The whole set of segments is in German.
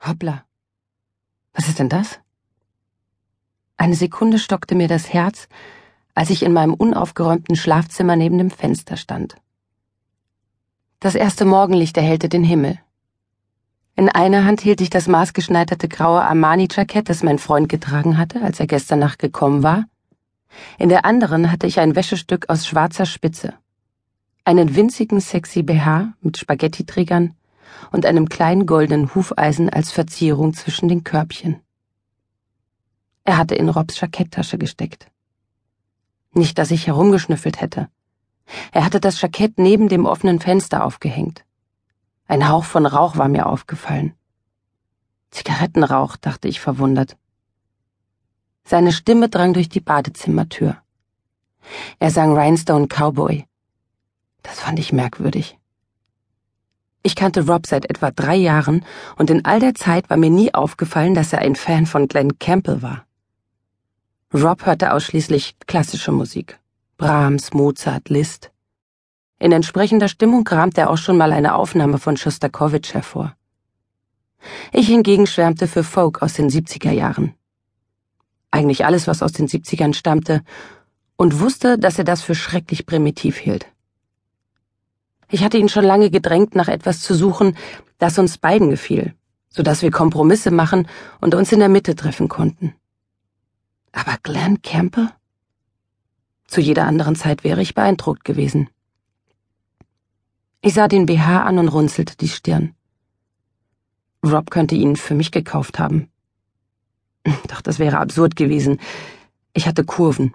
Hoppla. Was ist denn das? Eine Sekunde stockte mir das Herz, als ich in meinem unaufgeräumten Schlafzimmer neben dem Fenster stand. Das erste Morgenlicht erhellte den Himmel. In einer Hand hielt ich das maßgeschneiderte graue Armani-Jackett, das mein Freund getragen hatte, als er gestern Nacht gekommen war. In der anderen hatte ich ein Wäschestück aus schwarzer Spitze, einen winzigen sexy BH mit Spaghettiträgern und einem kleinen goldenen Hufeisen als Verzierung zwischen den Körbchen. Er hatte in Robs Jacketttasche gesteckt. Nicht, dass ich herumgeschnüffelt hätte. Er hatte das Jackett neben dem offenen Fenster aufgehängt. Ein Hauch von Rauch war mir aufgefallen. Zigarettenrauch, dachte ich verwundert. Seine Stimme drang durch die Badezimmertür. Er sang Rhinestone Cowboy. Das fand ich merkwürdig. Ich kannte Rob seit etwa drei Jahren und in all der Zeit war mir nie aufgefallen, dass er ein Fan von Glenn Campbell war. Rob hörte ausschließlich klassische Musik. Brahms, Mozart, Liszt. In entsprechender Stimmung kramte er auch schon mal eine Aufnahme von Schostakowitsch hervor. Ich hingegen schwärmte für Folk aus den 70er Jahren. Eigentlich alles, was aus den 70ern stammte, und wusste, dass er das für schrecklich primitiv hielt. Ich hatte ihn schon lange gedrängt, nach etwas zu suchen, das uns beiden gefiel, so dass wir Kompromisse machen und uns in der Mitte treffen konnten. Aber Glenn Campbell? Zu jeder anderen Zeit wäre ich beeindruckt gewesen. Ich sah den BH an und runzelte die Stirn. Rob könnte ihn für mich gekauft haben. Doch das wäre absurd gewesen. Ich hatte Kurven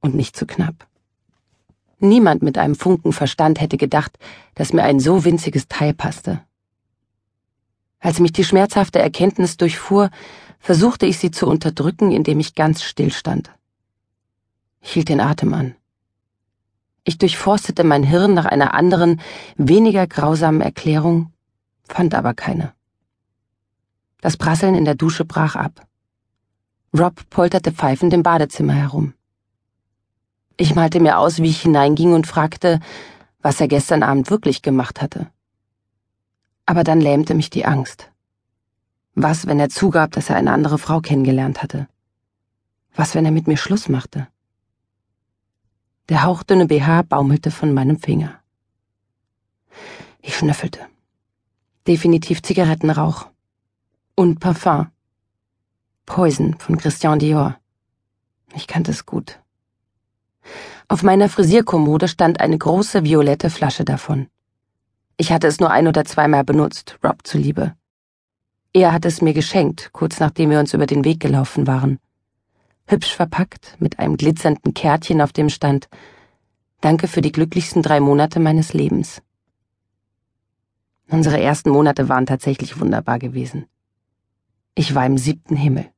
und nicht zu knapp. Niemand mit einem Funken Verstand hätte gedacht, dass mir ein so winziges Teil passte. Als mich die schmerzhafte Erkenntnis durchfuhr, versuchte ich sie zu unterdrücken, indem ich ganz still stand. Ich hielt den Atem an. Ich durchforstete mein Hirn nach einer anderen, weniger grausamen Erklärung, fand aber keine. Das Prasseln in der Dusche brach ab. Rob polterte pfeifend im Badezimmer herum. Ich malte mir aus, wie ich hineinging und fragte, was er gestern Abend wirklich gemacht hatte. Aber dann lähmte mich die Angst. Was, wenn er zugab, dass er eine andere Frau kennengelernt hatte? Was, wenn er mit mir Schluss machte? Der hauchdünne BH baumelte von meinem Finger. Ich schnüffelte. Definitiv Zigarettenrauch. Und Parfum. Poison von Christian Dior. Ich kannte es gut. Auf meiner Frisierkommode stand eine große violette Flasche davon. Ich hatte es nur ein oder zweimal benutzt, Rob zuliebe. Er hatte es mir geschenkt, kurz nachdem wir uns über den Weg gelaufen waren hübsch verpackt, mit einem glitzernden Kärtchen, auf dem stand Danke für die glücklichsten drei Monate meines Lebens. Unsere ersten Monate waren tatsächlich wunderbar gewesen. Ich war im siebten Himmel.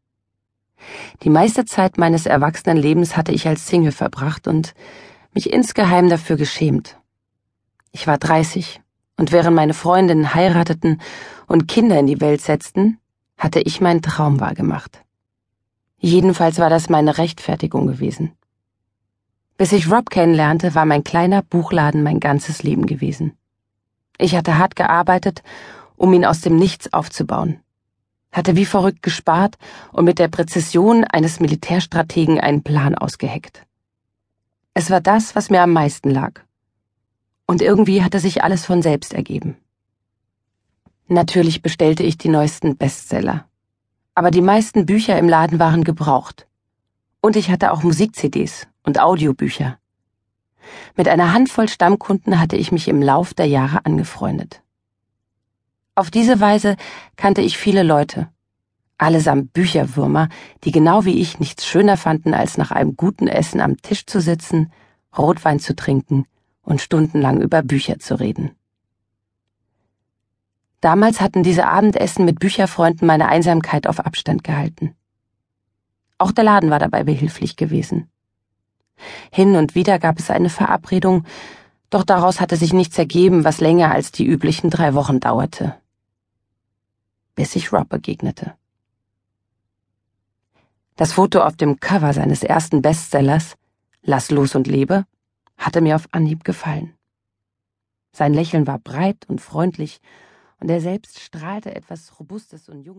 Die meiste Zeit meines Erwachsenenlebens hatte ich als Single verbracht und mich insgeheim dafür geschämt. Ich war dreißig, und während meine Freundinnen heirateten und Kinder in die Welt setzten, hatte ich meinen Traum wahrgemacht. Jedenfalls war das meine Rechtfertigung gewesen. Bis ich Rob kennenlernte, war mein kleiner Buchladen mein ganzes Leben gewesen. Ich hatte hart gearbeitet, um ihn aus dem Nichts aufzubauen, hatte wie verrückt gespart und mit der Präzision eines Militärstrategen einen Plan ausgeheckt. Es war das, was mir am meisten lag. Und irgendwie hatte sich alles von selbst ergeben. Natürlich bestellte ich die neuesten Bestseller aber die meisten Bücher im Laden waren gebraucht. Und ich hatte auch Musik-CDs und Audiobücher. Mit einer Handvoll Stammkunden hatte ich mich im Lauf der Jahre angefreundet. Auf diese Weise kannte ich viele Leute, allesamt Bücherwürmer, die genau wie ich nichts schöner fanden, als nach einem guten Essen am Tisch zu sitzen, Rotwein zu trinken und stundenlang über Bücher zu reden. Damals hatten diese Abendessen mit Bücherfreunden meine Einsamkeit auf Abstand gehalten. Auch der Laden war dabei behilflich gewesen. Hin und wieder gab es eine Verabredung, doch daraus hatte sich nichts ergeben, was länger als die üblichen drei Wochen dauerte. Bis ich Rob begegnete. Das Foto auf dem Cover seines ersten Bestsellers, Lass los und lebe, hatte mir auf Anhieb gefallen. Sein Lächeln war breit und freundlich und er selbst strahlte etwas Robustes und Junges.